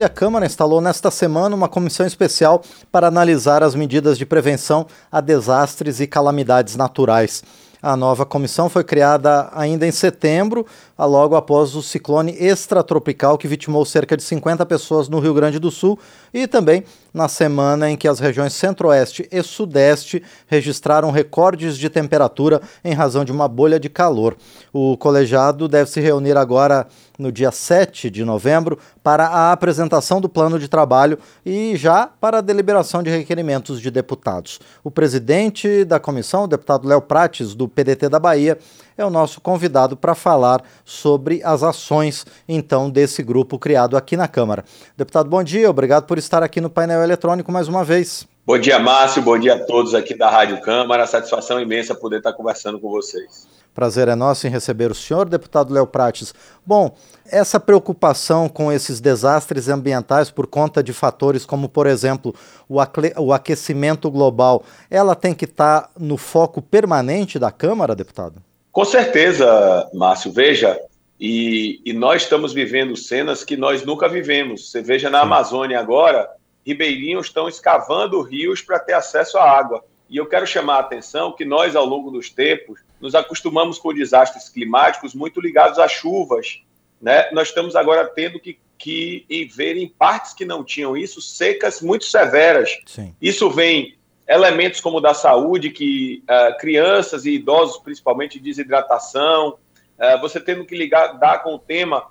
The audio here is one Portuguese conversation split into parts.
A Câmara instalou nesta semana uma comissão especial para analisar as medidas de prevenção a desastres e calamidades naturais. A nova comissão foi criada ainda em setembro, logo após o ciclone extratropical que vitimou cerca de 50 pessoas no Rio Grande do Sul e também na semana em que as regiões Centro-Oeste e Sudeste registraram recordes de temperatura em razão de uma bolha de calor. O colegiado deve se reunir agora no dia 7 de novembro para a apresentação do plano de trabalho e já para a deliberação de requerimentos de deputados. O presidente da comissão, o deputado Léo Prates, do PDT da Bahia, é o nosso convidado para falar sobre as ações, então, desse grupo criado aqui na Câmara. Deputado, bom dia, obrigado por estar aqui no painel eletrônico mais uma vez. Bom dia, Márcio, bom dia a todos aqui da Rádio Câmara, satisfação imensa poder estar conversando com vocês. Prazer é nosso em receber o senhor, deputado Léo Prates. Bom, essa preocupação com esses desastres ambientais por conta de fatores como, por exemplo, o aquecimento global, ela tem que estar no foco permanente da Câmara, deputado? Com certeza, Márcio. Veja, e, e, nós estamos vivendo cenas que nós nunca vivemos. Você veja na. Amazônia agora, ribeirinhos estão escavando rios para ter acesso à água. E eu quero chamar a atenção que nós, ao longo dos tempos, nos acostumamos com desastres climáticos muito ligados às chuvas. Né? Nós estamos agora tendo que, que ver em partes que não tinham isso, secas muito severas. Sim. Isso vem elementos como da saúde, que uh, crianças e idosos, principalmente desidratação, uh, você tendo que ligar, dar com o tema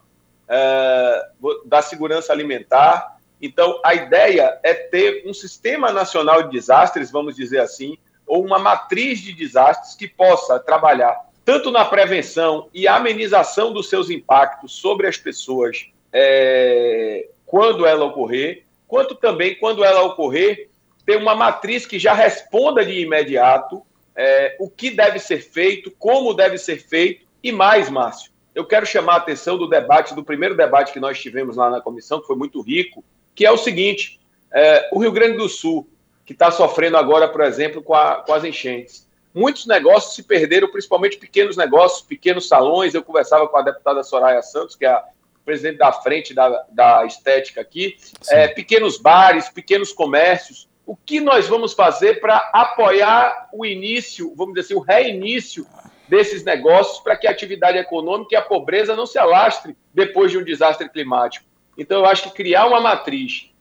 uh, da segurança alimentar. Então, a ideia é ter um sistema nacional de desastres, vamos dizer assim, ou uma matriz de desastres que possa trabalhar tanto na prevenção e amenização dos seus impactos sobre as pessoas é, quando ela ocorrer, quanto também quando ela ocorrer, ter uma matriz que já responda de imediato é, o que deve ser feito, como deve ser feito e mais, Márcio. Eu quero chamar a atenção do debate, do primeiro debate que nós tivemos lá na comissão, que foi muito rico, que é o seguinte: é, o Rio Grande do Sul, que está sofrendo agora, por exemplo, com, a, com as enchentes. Muitos negócios se perderam, principalmente pequenos negócios, pequenos salões. Eu conversava com a deputada Soraya Santos, que é a presidente da frente da, da estética aqui, é, pequenos bares, pequenos comércios o que nós vamos fazer para apoiar o início, vamos dizer assim, o reinício desses negócios para que a atividade econômica e a pobreza não se alastre depois de um desastre climático. Então, eu acho que criar uma matriz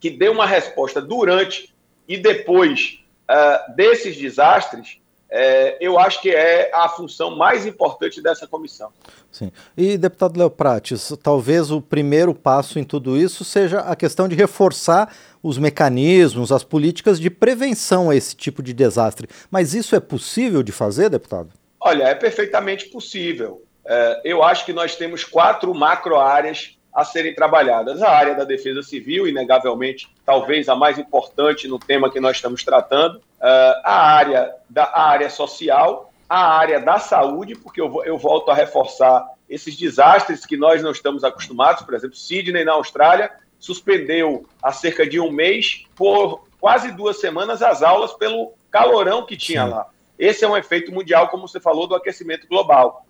que dê uma resposta durante e depois uh, desses desastres é, eu acho que é a função mais importante dessa comissão. Sim. E, deputado Léo Prates, talvez o primeiro passo em tudo isso seja a questão de reforçar os mecanismos, as políticas de prevenção a esse tipo de desastre. Mas isso é possível de fazer, deputado? Olha, é perfeitamente possível. É, eu acho que nós temos quatro macro áreas a serem trabalhadas. A área da defesa civil, inegavelmente, talvez a mais importante no tema que nós estamos tratando. Uh, a, área da, a área social, a área da saúde, porque eu, eu volto a reforçar esses desastres que nós não estamos acostumados. Por exemplo, Sydney, na Austrália, suspendeu há cerca de um mês, por quase duas semanas, as aulas pelo calorão que tinha lá. Esse é um efeito mundial, como você falou, do aquecimento global.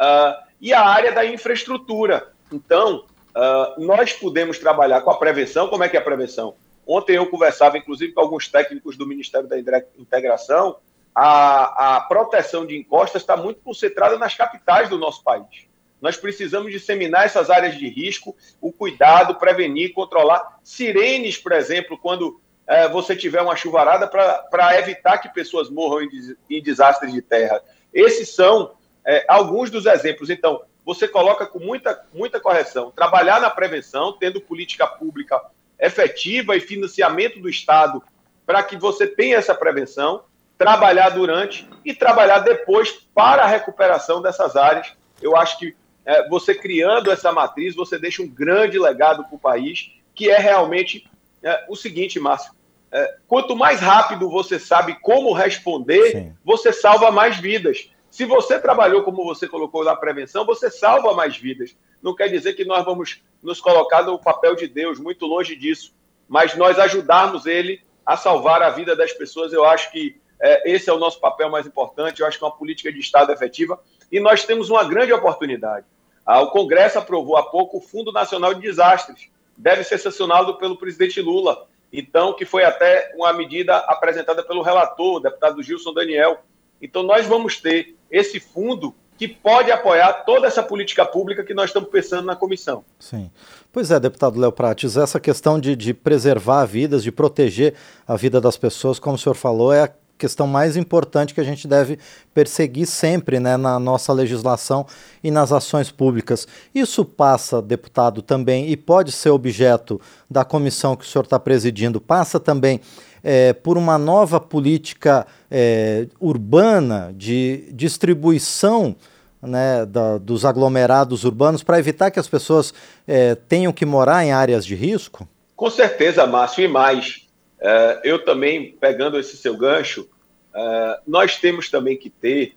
Uh, e a área da infraestrutura. Então, Uh, nós podemos trabalhar com a prevenção. Como é que é a prevenção? Ontem eu conversava, inclusive, com alguns técnicos do Ministério da Integração. A, a proteção de encostas está muito concentrada nas capitais do nosso país. Nós precisamos disseminar essas áreas de risco, o cuidado, prevenir, controlar. Sirenes, por exemplo, quando é, você tiver uma chuvarada, para evitar que pessoas morram em, em desastres de terra. Esses são é, alguns dos exemplos. Então, você coloca com muita, muita correção. Trabalhar na prevenção, tendo política pública efetiva e financiamento do Estado para que você tenha essa prevenção, trabalhar durante e trabalhar depois para a recuperação dessas áreas. Eu acho que é, você criando essa matriz, você deixa um grande legado para o país, que é realmente é, o seguinte, Márcio. É, quanto mais rápido você sabe como responder, Sim. você salva mais vidas. Se você trabalhou como você colocou na prevenção, você salva mais vidas. Não quer dizer que nós vamos nos colocar no papel de Deus, muito longe disso. Mas nós ajudarmos ele a salvar a vida das pessoas, eu acho que é, esse é o nosso papel mais importante. Eu acho que é uma política de Estado efetiva. E nós temos uma grande oportunidade. Ah, o Congresso aprovou há pouco o Fundo Nacional de Desastres, deve ser sancionado pelo presidente Lula. Então, que foi até uma medida apresentada pelo relator, o deputado Gilson Daniel. Então, nós vamos ter esse fundo que pode apoiar toda essa política pública que nós estamos pensando na comissão. Sim. Pois é, deputado Léo Prates, essa questão de, de preservar vidas, de proteger a vida das pessoas, como o senhor falou, é a questão mais importante que a gente deve perseguir sempre né, na nossa legislação e nas ações públicas. Isso passa, deputado, também, e pode ser objeto da comissão que o senhor está presidindo, passa também é, por uma nova política é, urbana de distribuição né, da, dos aglomerados urbanos para evitar que as pessoas é, tenham que morar em áreas de risco? Com certeza, Márcio, e mais. É, eu também, pegando esse seu gancho, é, nós temos também que ter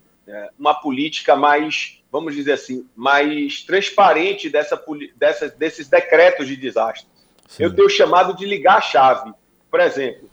uma política mais, vamos dizer assim, mais transparente dessa, dessa desses decretos de desastres. Sim. Eu tenho chamado de ligar a chave. Por exemplo,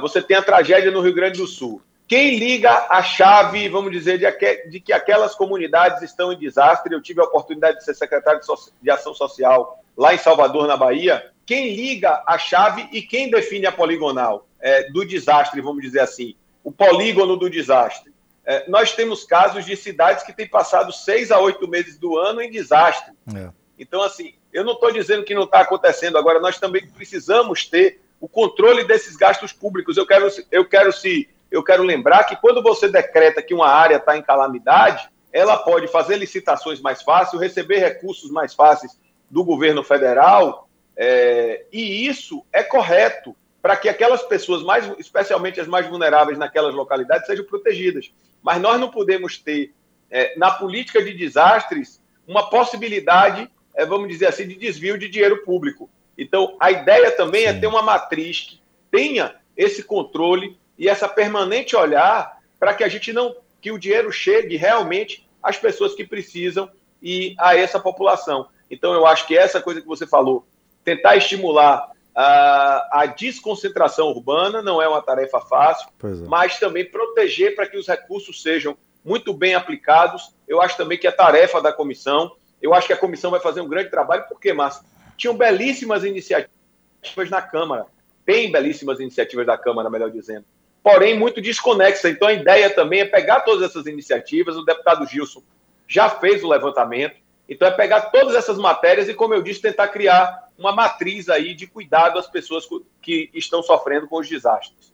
você tem a tragédia no Rio Grande do Sul. Quem liga a chave, vamos dizer, de, de, que aquelas comunidades estão em desastre? Eu tive a oportunidade de ser secretário de, so de Ação Social lá em Salvador, na Bahia. Quem liga a chave e quem define a poligonal é, do desastre, vamos dizer assim, o polígono do desastre? É, nós temos casos de cidades que têm passado seis a oito meses do ano em desastre. É. Então, assim, eu não estou dizendo que não está acontecendo agora, nós também precisamos ter o controle desses gastos públicos. Eu quero, eu quero se eu quero lembrar que quando você decreta que uma área está em calamidade, ela pode fazer licitações mais fáceis, receber recursos mais fáceis do governo federal, é, e isso é correto para que aquelas pessoas, mais, especialmente as mais vulneráveis naquelas localidades, sejam protegidas. Mas nós não podemos ter, é, na política de desastres, uma possibilidade, é, vamos dizer assim, de desvio de dinheiro público. Então, a ideia também é é ter uma matriz que tenha esse controle e essa permanente olhar para que a gente não que o dinheiro chegue realmente às pessoas que precisam e a essa população. Então eu acho que essa coisa que você falou, tentar estimular a, a desconcentração urbana não é uma tarefa fácil, é. mas também proteger para que os recursos sejam muito bem aplicados. Eu acho também que é tarefa da comissão. Eu acho que a comissão vai fazer um grande trabalho, porque, Márcio, tinham belíssimas iniciativas na Câmara. Tem belíssimas iniciativas da Câmara, melhor dizendo porém muito desconexa. Então a ideia também é pegar todas essas iniciativas, o deputado Gilson já fez o levantamento, então é pegar todas essas matérias e, como eu disse, tentar criar uma matriz aí de cuidado às pessoas que estão sofrendo com os desastres.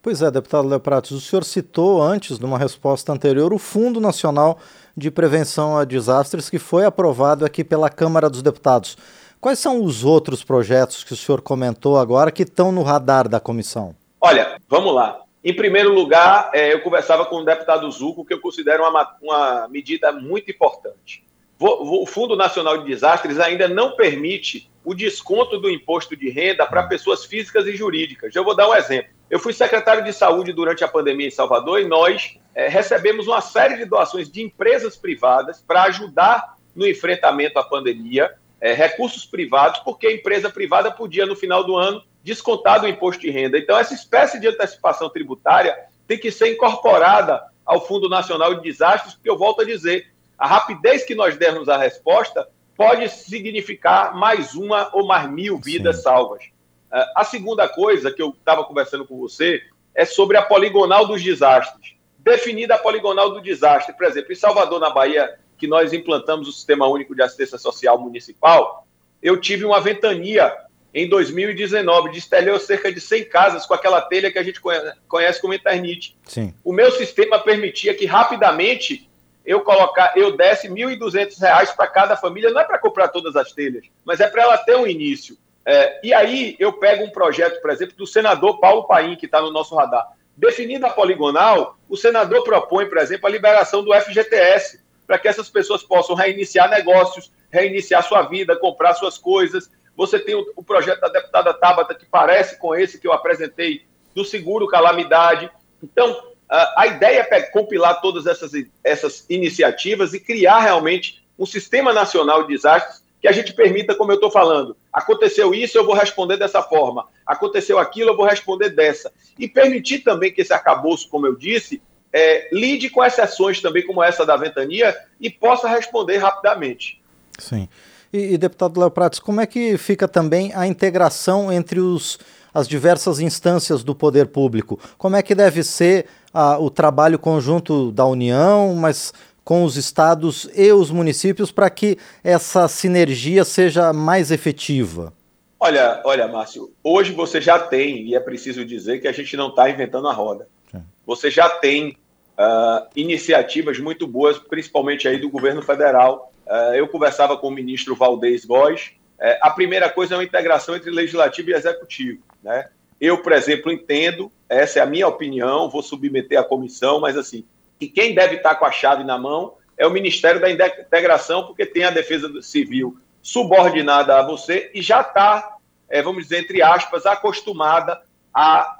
Pois é, deputado Léo Pratos, o senhor citou antes, numa resposta anterior, o Fundo Nacional de Prevenção a Desastres, que foi aprovado aqui pela Câmara dos Deputados. Quais são os outros projetos que o senhor comentou agora que estão no radar da comissão? Olha, vamos lá. Em primeiro lugar, é, eu conversava com o deputado Zuco, que eu considero uma, uma medida muito importante. O Fundo Nacional de Desastres ainda não permite o desconto do imposto de renda para pessoas físicas e jurídicas. Eu vou dar um exemplo. Eu fui secretário de saúde durante a pandemia em Salvador e nós é, recebemos uma série de doações de empresas privadas para ajudar no enfrentamento à pandemia, é, recursos privados, porque a empresa privada podia, no final do ano, descontado o imposto de renda. Então, essa espécie de antecipação tributária tem que ser incorporada ao Fundo Nacional de Desastres, porque eu volto a dizer, a rapidez que nós dermos a resposta pode significar mais uma ou mais mil vidas Sim. salvas. Uh, a segunda coisa que eu estava conversando com você é sobre a poligonal dos desastres. Definida a poligonal do desastre, por exemplo, em Salvador, na Bahia, que nós implantamos o Sistema Único de Assistência Social Municipal, eu tive uma ventania em 2019, destelhou cerca de 100 casas com aquela telha que a gente conhece como Eternite. Sim. O meu sistema permitia que rapidamente eu colocar, eu desse R$ 1.200 para cada família, não é para comprar todas as telhas, mas é para ela ter um início. É, e aí eu pego um projeto, por exemplo, do senador Paulo Paim, que está no nosso radar. Definida a poligonal, o senador propõe, por exemplo, a liberação do FGTS, para que essas pessoas possam reiniciar negócios, reiniciar sua vida, comprar suas coisas, você tem o, o projeto da deputada Tabata, que parece com esse que eu apresentei, do seguro calamidade. Então, a, ideia é compilar todas essas, essas iniciativas e criar realmente um sistema nacional de desastres que a gente permita, como eu estou falando, aconteceu isso, eu vou responder dessa forma, aconteceu aquilo, eu vou responder dessa. E permitir também que esse arcabouço, como eu disse, é, lide com exceções também como essa da ventania e possa responder rapidamente. Sim. E, e deputado Léo Prates, como é que fica também a integração entre os, as diversas instâncias do poder público? Como é que deve ser a, o trabalho conjunto da União, mas com os estados e os municípios para que essa sinergia seja mais efetiva? Olha, olha, Márcio, hoje você já tem, e é preciso dizer que a gente não está inventando a roda. Sim. Você já tem uh, iniciativas muito boas, principalmente aí do governo federal. Uh, eu conversava com o ministro Valdez Góes. Uh, a primeira coisa é uma integração entre legislativo e executivo. Né? Eu, por exemplo, entendo, essa é a minha opinião, vou submeter à comissão, mas assim, que quem deve estar com a chave na mão é o Ministério da Integração, porque tem a Defesa Civil subordinada a você e já está, é, vamos dizer, entre aspas, acostumada a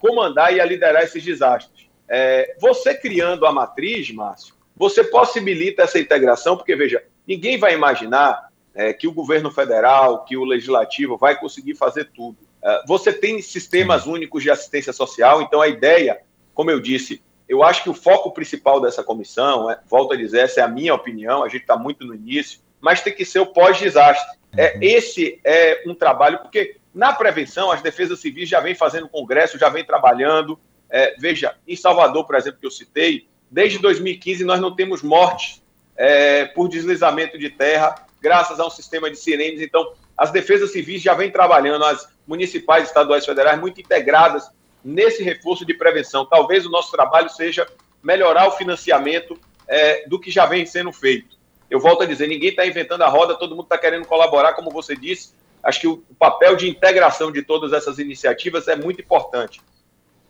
comandar e a liderar esses desastres. Você criando a matriz, Márcio, você possibilita essa integração, porque, veja, ninguém vai imaginar é, que o governo federal, que o legislativo vai conseguir fazer tudo. É, você tem sistemas únicos de assistência social, então a ideia, como eu disse, eu acho que o foco principal dessa comissão, é, volto a dizer, essa é a minha opinião, a gente está muito no início, mas tem que ser o pós-desastre. É, uhum. esse é um trabalho, porque na prevenção, as defesas civis já vem fazendo congresso, já vem trabalhando. É, veja, em Salvador, por exemplo, que eu citei, desde 2015 nós não temos mortes é, por deslizamento de terra, graças a um sistema de sirenes. Então, as defesas civis já vêm trabalhando, as municipais, estaduais federais, muito integradas nesse reforço de prevenção. Talvez o nosso trabalho seja melhorar o financiamento é, do que já vem sendo feito. Eu volto a dizer, ninguém está inventando a roda, todo mundo está querendo colaborar, como você disse. Acho que o papel de integração de todas essas iniciativas é muito importante.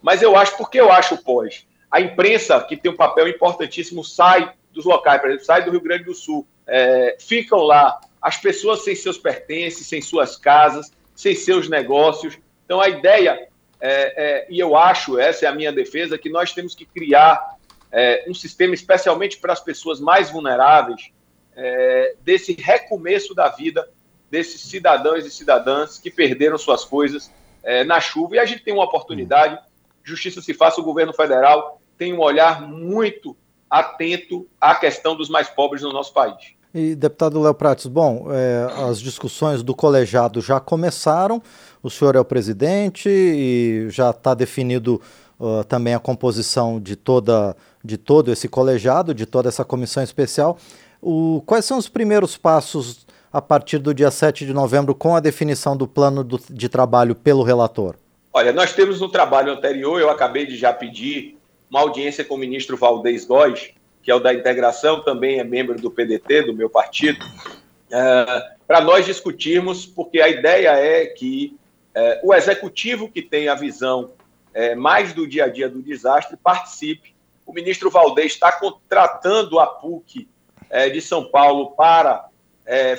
Mas eu acho, porque eu acho pós? A imprensa, que tem um papel importantíssimo, sai dos locais, por exemplo, sai do Rio Grande do Sul, é, ficam lá, as pessoas sem seus pertences, sem suas casas, sem seus negócios. Então, a ideia, é, é, e eu acho, essa é a minha defesa, que nós temos que criar é, um sistema, especialmente para as pessoas mais vulneráveis, é, desse recomeço da vida desses cidadãos e cidadãs que perderam suas coisas é, na chuva. E a gente tem uma oportunidade, justiça se faça, o governo federal tem um olhar muito atento à questão dos mais pobres no nosso país. E, deputado Léo Prates, bom, é, as discussões do colegiado já começaram, o senhor é o presidente e já está definido uh, também a composição de, toda, de todo esse colegiado, de toda essa comissão especial. O, quais são os primeiros passos a partir do dia 7 de novembro com a definição do plano do, de trabalho pelo relator? Olha, nós temos no trabalho anterior, eu acabei de já pedir uma audiência com o ministro Valdez Góes, que é o da integração, também é membro do PDT, do meu partido, é, para nós discutirmos, porque a ideia é que é, o executivo que tem a visão é, mais do dia a dia do desastre participe. O ministro Valdez está contratando a PUC de São Paulo para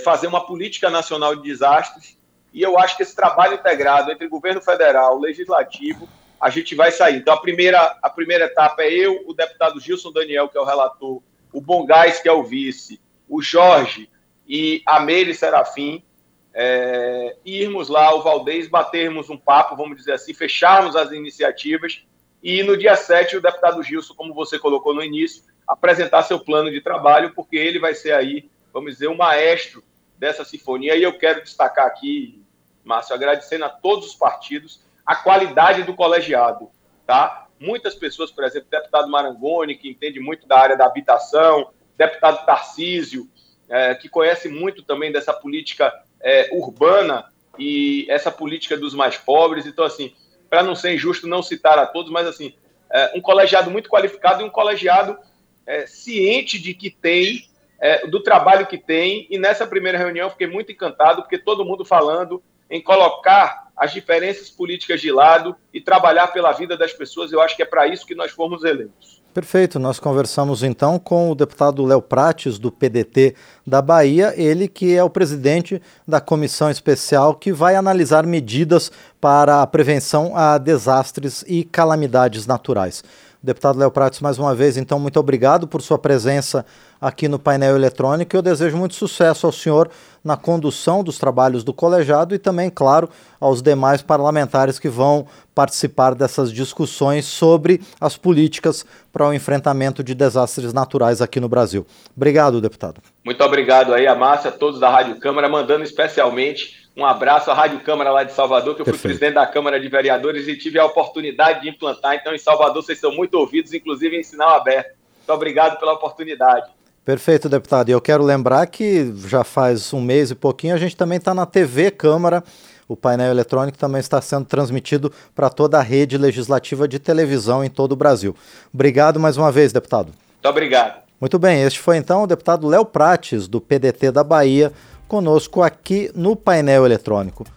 fazer uma política nacional de desastres. E eu acho que esse trabalho integrado entre governo federal, legislativo, a gente vai sair. Então, a primeira, a primeira etapa é eu, o deputado Gilson Daniel, que é o relator, o Bongás, que é o vice, o Jorge e a Meire Serafim, é, irmos lá, o Valdez, batermos um papo, vamos dizer assim, fecharmos as iniciativas e no dia 7 o deputado Gilson, como você colocou no início, apresentar seu plano de trabalho, porque ele vai ser aí, vamos dizer, o maestro dessa sinfonia. E eu quero destacar aqui, Márcio, agradecendo a todos os partidos a qualidade do colegiado, tá? Muitas pessoas, por exemplo, deputado Marangoni, que entende muito da área da habitação, deputado Tarcísio, é, que conhece muito também dessa política é, urbana e essa política dos mais pobres. Então, assim, para não ser injusto não citar a todos, mas assim, é, um colegiado muito qualificado e um colegiado é, ciente de que tem, é, do trabalho que tem, e nessa primeira reunião fiquei muito encantado, porque todo mundo falando em colocar as diferenças políticas de lado e trabalhar pela vida das pessoas. Eu acho que é para isso que nós fomos eleitos. Perfeito, nós conversamos então com o deputado Léo Prates, do PDT da Bahia, ele que é o presidente da comissão especial que vai analisar medidas para a prevenção a desastres e calamidades naturais. Deputado Léo Prates, mais uma vez, então, muito obrigado por sua presença aqui no painel eletrônico eu desejo muito sucesso ao senhor na condução dos trabalhos do colegiado e também, claro, aos demais parlamentares que vão participar dessas discussões sobre as políticas para o enfrentamento de desastres naturais aqui no Brasil. Obrigado, deputado. Muito obrigado aí a Márcia, a todos da Rádio Câmara, mandando especialmente um abraço à Rádio Câmara lá de Salvador, que eu Perfeito. fui presidente da Câmara de Vereadores e tive a oportunidade de implantar. Então, em Salvador, vocês são muito ouvidos, inclusive em sinal aberto. Muito obrigado pela oportunidade. Perfeito, deputado. E eu quero lembrar que já faz um mês e pouquinho a gente também está na TV Câmara. O painel eletrônico também está sendo transmitido para toda a rede legislativa de televisão em todo o Brasil. Obrigado mais uma vez, deputado. Muito obrigado. Muito bem, este foi então o deputado Léo Prates, do PDT da Bahia, conosco aqui no painel eletrônico.